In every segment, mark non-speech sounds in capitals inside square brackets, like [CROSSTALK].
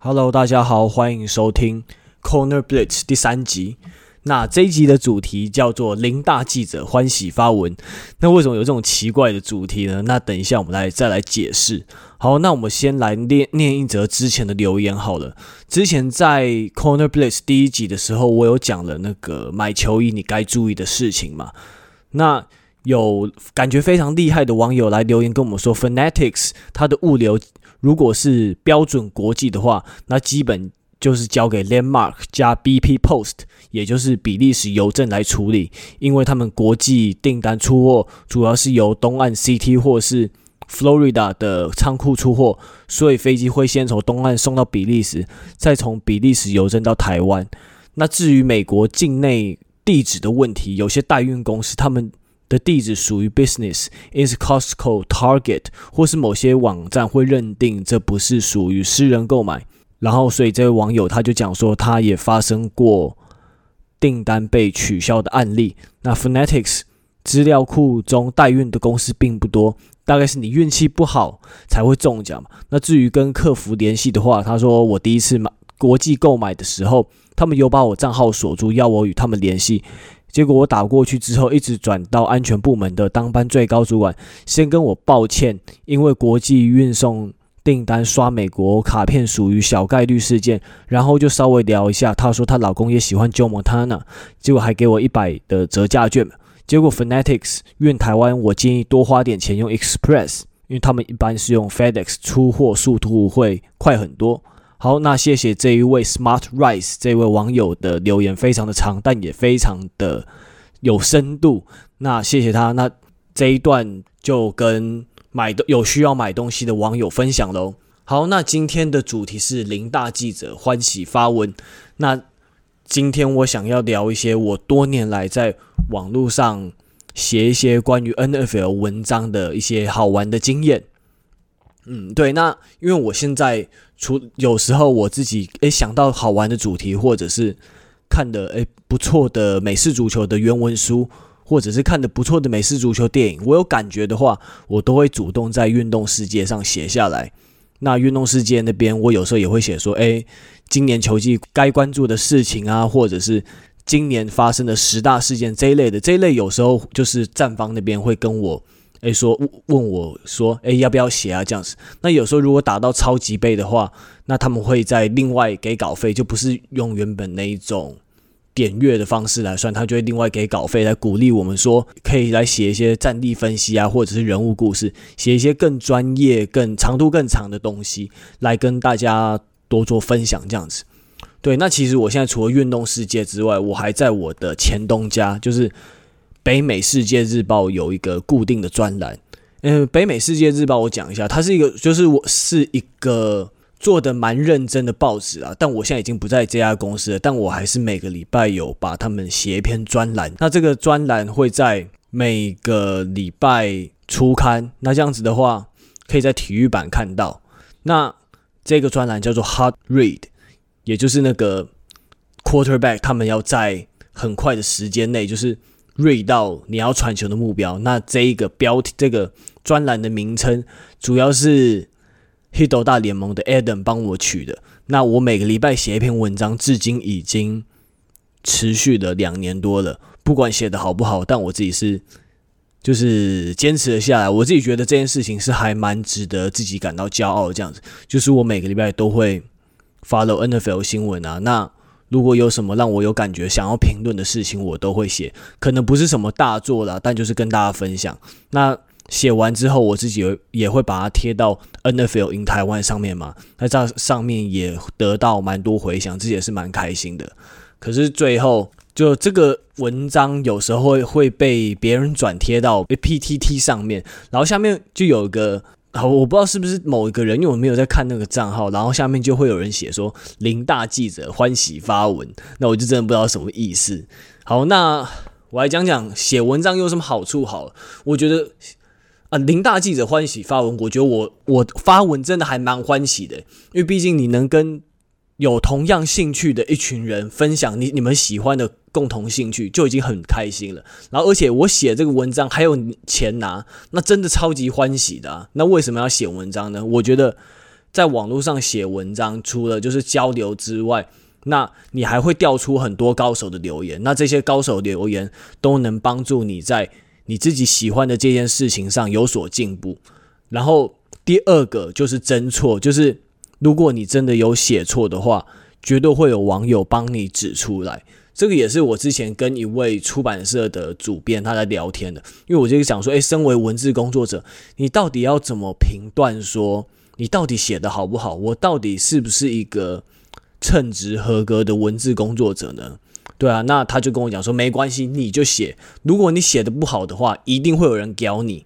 Hello，大家好，欢迎收听 Corner Blitz 第三集。那这一集的主题叫做“林大记者欢喜发文”。那为什么有这种奇怪的主题呢？那等一下我们来再来解释。好，那我们先来念念一则之前的留言好了。之前在 Corner Blitz 第一集的时候，我有讲了那个买球衣你该注意的事情嘛。那有感觉非常厉害的网友来留言跟我们说，Fanatics 它的物流。如果是标准国际的话，那基本就是交给 Landmark 加 BP Post，也就是比利时邮政来处理，因为他们国际订单出货主要是由东岸 CT 或是 Florida 的仓库出货，所以飞机会先从东岸送到比利时，再从比利时邮政到台湾。那至于美国境内地址的问题，有些代运公司他们。的地址属于 business，is Costco、Target 或是某些网站会认定这不是属于私人购买，然后所以这位网友他就讲说，他也发生过订单被取消的案例。那 Fanatics 资料库中代运的公司并不多，大概是你运气不好才会中奖嘛。那至于跟客服联系的话，他说我第一次买国际购买的时候，他们有把我账号锁住，要我与他们联系。结果我打过去之后，一直转到安全部门的当班最高主管，先跟我抱歉，因为国际运送订单刷美国卡片属于小概率事件，然后就稍微聊一下。她说她老公也喜欢 Joe Montana，结果还给我一百的折价券。结果 Fanatics 运台湾，我建议多花点钱用 Express，因为他们一般是用 FedEx 出货速度会快很多。好，那谢谢这一位 Smart Rice 这位网友的留言，非常的长，但也非常的有深度。那谢谢他，那这一段就跟买的有需要买东西的网友分享喽。好，那今天的主题是林大记者欢喜发文。那今天我想要聊一些我多年来在网络上写一些关于 NFL 文章的一些好玩的经验。嗯，对，那因为我现在除有时候我自己诶想到好玩的主题，或者是看的诶不错的美式足球的原文书，或者是看的不错的美式足球电影，我有感觉的话，我都会主动在运动世界上写下来。那运动世界那边，我有时候也会写说，诶，今年球季该关注的事情啊，或者是今年发生的十大事件这一类的，这一类有时候就是站方那边会跟我。诶，说问我说，诶，要不要写啊？这样子。那有时候如果打到超级杯的话，那他们会在另外给稿费，就不是用原本那一种点阅的方式来算，他就会另外给稿费来鼓励我们说，可以来写一些战地分析啊，或者是人物故事，写一些更专业、更长度更长的东西来跟大家多做分享。这样子。对，那其实我现在除了运动世界之外，我还在我的前东家，就是。北美世界日报有一个固定的专栏，嗯，北美世界日报我讲一下，它是一个，就是我是一个做的蛮认真的报纸啊，但我现在已经不在这家公司了，但我还是每个礼拜有把他们写一篇专栏，那这个专栏会在每个礼拜初刊，那这样子的话，可以在体育版看到，那这个专栏叫做 Hot Read，也就是那个 Quarterback 他们要在很快的时间内，就是。锐到你要传球的目标，那这一个标题，这个专栏的名称，主要是 Hito 大联盟的 Adam 帮我取的。那我每个礼拜写一篇文章，至今已经持续了两年多了。不管写的好不好，但我自己是就是坚持了下来。我自己觉得这件事情是还蛮值得自己感到骄傲的。这样子，就是我每个礼拜都会 follow NFL 新闻啊。那如果有什么让我有感觉想要评论的事情，我都会写。可能不是什么大作啦，但就是跟大家分享。那写完之后，我自己也会把它贴到 NFL in 台湾上面嘛。那在上面也得到蛮多回响，自己也是蛮开心的。可是最后，就这个文章有时候会会被别人转贴到 PTT 上面，然后下面就有个。好，我不知道是不是某一个人，因为我没有在看那个账号，然后下面就会有人写说“林大记者欢喜发文”，那我就真的不知道什么意思。好，那我来讲讲写文章有什么好处。好了，我觉得啊，林大记者欢喜发文，我觉得我我发文真的还蛮欢喜的，因为毕竟你能跟有同样兴趣的一群人分享你你们喜欢的共同兴趣，就已经很开心了。然后，而且我写这个文章还有钱拿，那真的超级欢喜的啊。那为什么要写文章呢？我觉得在网络上写文章，除了就是交流之外，那你还会调出很多高手的留言。那这些高手留言都能帮助你在你自己喜欢的这件事情上有所进步。然后第二个就是真错，就是如果你真的有写错的话，绝对会有网友帮你指出来。这个也是我之前跟一位出版社的主编他在聊天的，因为我就想说，诶，身为文字工作者，你到底要怎么评断说你到底写得好不好？我到底是不是一个称职合格的文字工作者呢？对啊，那他就跟我讲说，没关系，你就写。如果你写得不好的话，一定会有人屌你。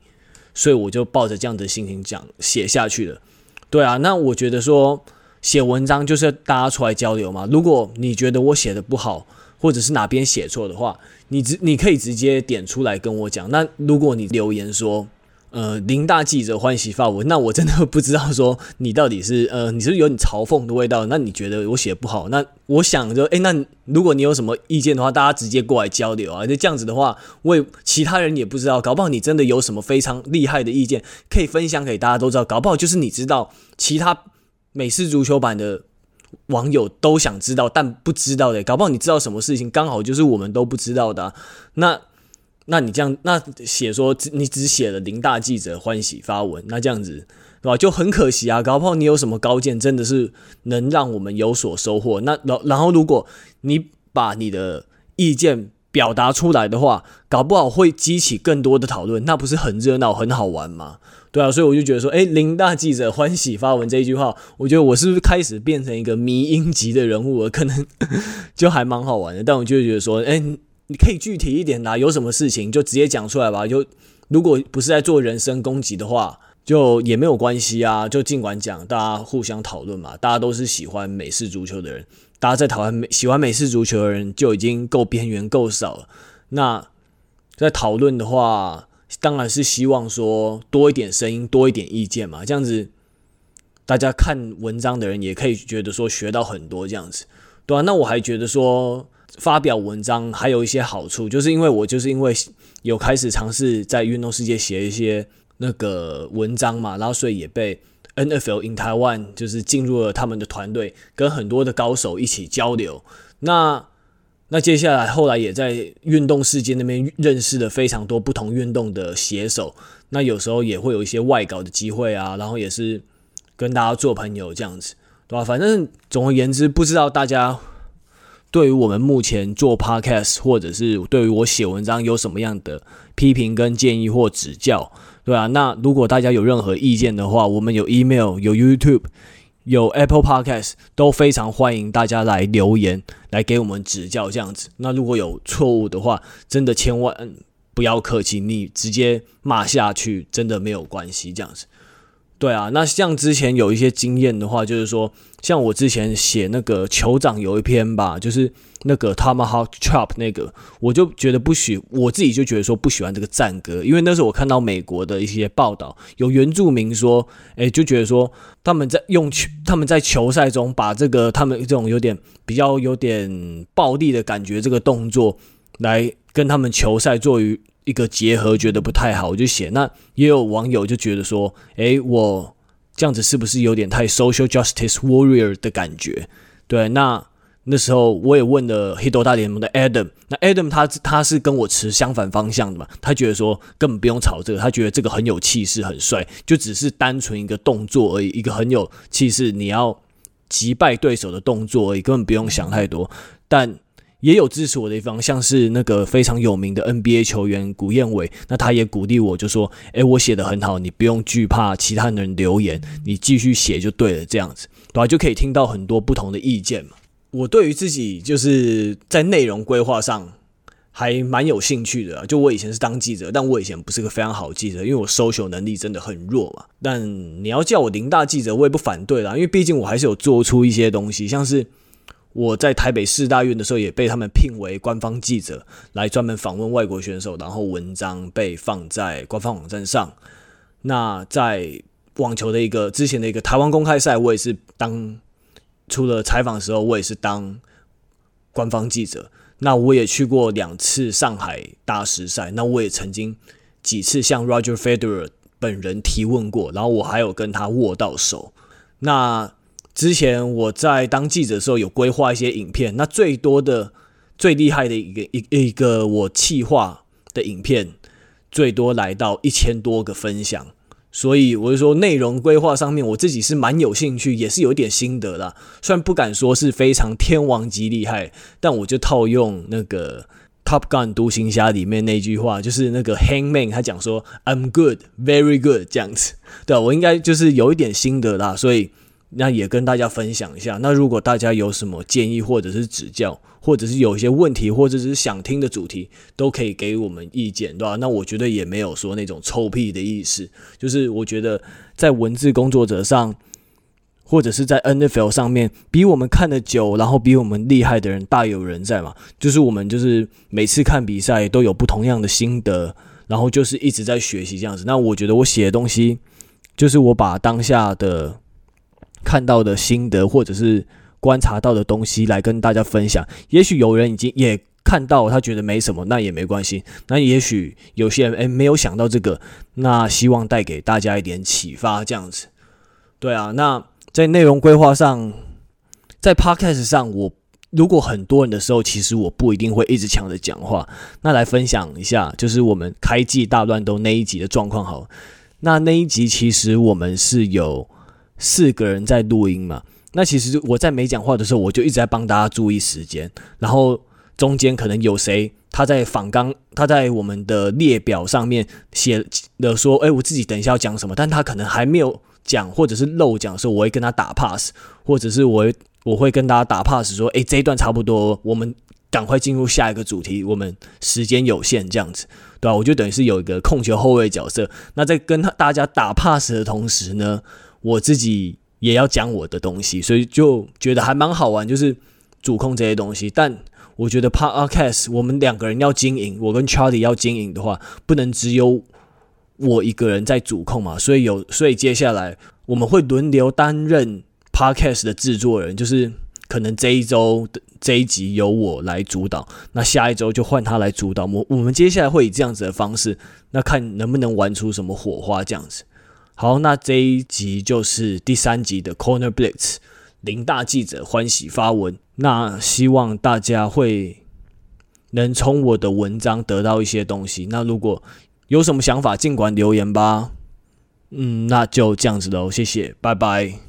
所以我就抱着这样的心情讲写下去了。对啊，那我觉得说写文章就是大家出来交流嘛。如果你觉得我写得不好，或者是哪边写错的话，你直你可以直接点出来跟我讲。那如果你留言说，呃，林大记者欢喜发文，那我真的不知道说你到底是呃，你是有点嘲讽的味道？那你觉得我写不好？那我想着，诶，那如果你有什么意见的话，大家直接过来交流啊。那这样子的话，我其他人也不知道，搞不好你真的有什么非常厉害的意见可以分享给大家都知道，搞不好就是你知道其他美式足球版的。网友都想知道，但不知道的，搞不好你知道什么事情，刚好就是我们都不知道的。那，那你这样，那写说你只写了林大记者欢喜发文，那这样子，对吧？就很可惜啊。搞不好你有什么高见，真的是能让我们有所收获。那然然后，如果你把你的意见表达出来的话，搞不好会激起更多的讨论，那不是很热闹、很好玩吗？对啊，所以我就觉得说，诶，林大记者欢喜发文这一句话，我觉得我是不是开始变成一个迷因级的人物了？可能 [LAUGHS] 就还蛮好玩的。但我就觉得说，诶，你可以具体一点啦，有什么事情就直接讲出来吧。就如果不是在做人身攻击的话，就也没有关系啊，就尽管讲，大家互相讨论嘛。大家都是喜欢美式足球的人，大家在台湾美喜欢美式足球的人就已经够边缘够少了。那在讨论的话，当然是希望说多一点声音，多一点意见嘛，这样子大家看文章的人也可以觉得说学到很多这样子，对啊，那我还觉得说发表文章还有一些好处，就是因为我就是因为有开始尝试在运动世界写一些那个文章嘛，然后所以也被 NFL in Taiwan 就是进入了他们的团队，跟很多的高手一起交流，那。那接下来，后来也在运动世界那边认识了非常多不同运动的写手。那有时候也会有一些外稿的机会啊，然后也是跟大家做朋友这样子，对吧？反正总而言之，不知道大家对于我们目前做 podcast，或者是对于我写文章有什么样的批评跟建议或指教，对吧？那如果大家有任何意见的话，我们有 email，有 YouTube。有 Apple Podcast 都非常欢迎大家来留言，来给我们指教这样子。那如果有错误的话，真的千万不要客气，你直接骂下去，真的没有关系这样子。对啊，那像之前有一些经验的话，就是说，像我之前写那个酋长有一篇吧，就是那个 Tomahawk Chop 那个，我就觉得不喜，我自己就觉得说不喜欢这个战歌，因为那时候我看到美国的一些报道，有原住民说，诶，就觉得说他们在用，他们在球赛中把这个他们这种有点比较有点暴力的感觉这个动作，来跟他们球赛做于。一个结合觉得不太好，我就写。那也有网友就觉得说，诶，我这样子是不是有点太 social justice warrior 的感觉？对，那那时候我也问了黑豆大联盟的 Adam，那 Adam 他他是跟我持相反方向的嘛，他觉得说根本不用吵这个，他觉得这个很有气势，很帅，就只是单纯一个动作而已，一个很有气势，你要击败对手的动作而已，根本不用想太多。但也有支持我的一方，像是那个非常有名的 NBA 球员古彦伟，那他也鼓励我，就说：“诶，我写得很好，你不用惧怕其他人留言，你继续写就对了。”这样子，对吧？就可以听到很多不同的意见嘛。我对于自己就是在内容规划上还蛮有兴趣的。就我以前是当记者，但我以前不是个非常好记者，因为我 social 能力真的很弱嘛。但你要叫我林大记者，我也不反对啦，因为毕竟我还是有做出一些东西，像是。我在台北市大运的时候，也被他们聘为官方记者，来专门访问外国选手，然后文章被放在官方网站上。那在网球的一个之前的一个台湾公开赛，我也是当除了采访的时候，我也是当官方记者。那我也去过两次上海大师赛，那我也曾经几次向 Roger Federer 本人提问过，然后我还有跟他握到手。那之前我在当记者的时候有规划一些影片，那最多的、最厉害的一个一一个我企划的影片，最多来到一千多个分享。所以我就说，内容规划上面我自己是蛮有兴趣，也是有一点心得啦。虽然不敢说是非常天王级厉害，但我就套用那个《Top Gun》独行侠里面那句话，就是那个 Hangman 他讲说 "I'm good, very good" 这样子。对啊，我应该就是有一点心得啦，所以。那也跟大家分享一下。那如果大家有什么建议或者是指教，或者是有一些问题，或者是想听的主题，都可以给我们意见，对吧？那我觉得也没有说那种臭屁的意思，就是我觉得在文字工作者上，或者是在 NFL 上面，比我们看得久，然后比我们厉害的人大有人在嘛。就是我们就是每次看比赛都有不同样的心得，然后就是一直在学习这样子。那我觉得我写的东西，就是我把当下的。看到的心得或者是观察到的东西来跟大家分享，也许有人已经也看到，他觉得没什么，那也没关系。那也许有些人诶没有想到这个，那希望带给大家一点启发，这样子。对啊，那在内容规划上，在 Podcast 上，我如果很多人的时候，其实我不一定会一直抢着讲话。那来分享一下，就是我们开季大乱斗那一集的状况好。那那一集其实我们是有。四个人在录音嘛，那其实我在没讲话的时候，我就一直在帮大家注意时间，然后中间可能有谁他在访刚，他在我们的列表上面写了说，哎，我自己等一下要讲什么，但他可能还没有讲，或者是漏讲的时候，我会跟他打 pass，或者是我我会跟大家打 pass 说，哎，这一段差不多，我们赶快进入下一个主题，我们时间有限，这样子，对吧？我就等于是有一个控球后卫角色，那在跟他大家打 pass 的同时呢，我自己也要讲我的东西，所以就觉得还蛮好玩，就是主控这些东西。但我觉得 Podcast 我们两个人要经营，我跟 Charlie 要经营的话，不能只有我一个人在主控嘛。所以有，所以接下来我们会轮流担任 Podcast 的制作人，就是可能这一周的这一集由我来主导，那下一周就换他来主导。我我们接下来会以这样子的方式，那看能不能玩出什么火花，这样子。好，那这一集就是第三集的 Corner Blitz，林大记者欢喜发文。那希望大家会能从我的文章得到一些东西。那如果有什么想法，尽管留言吧。嗯，那就这样子喽，谢谢，拜拜。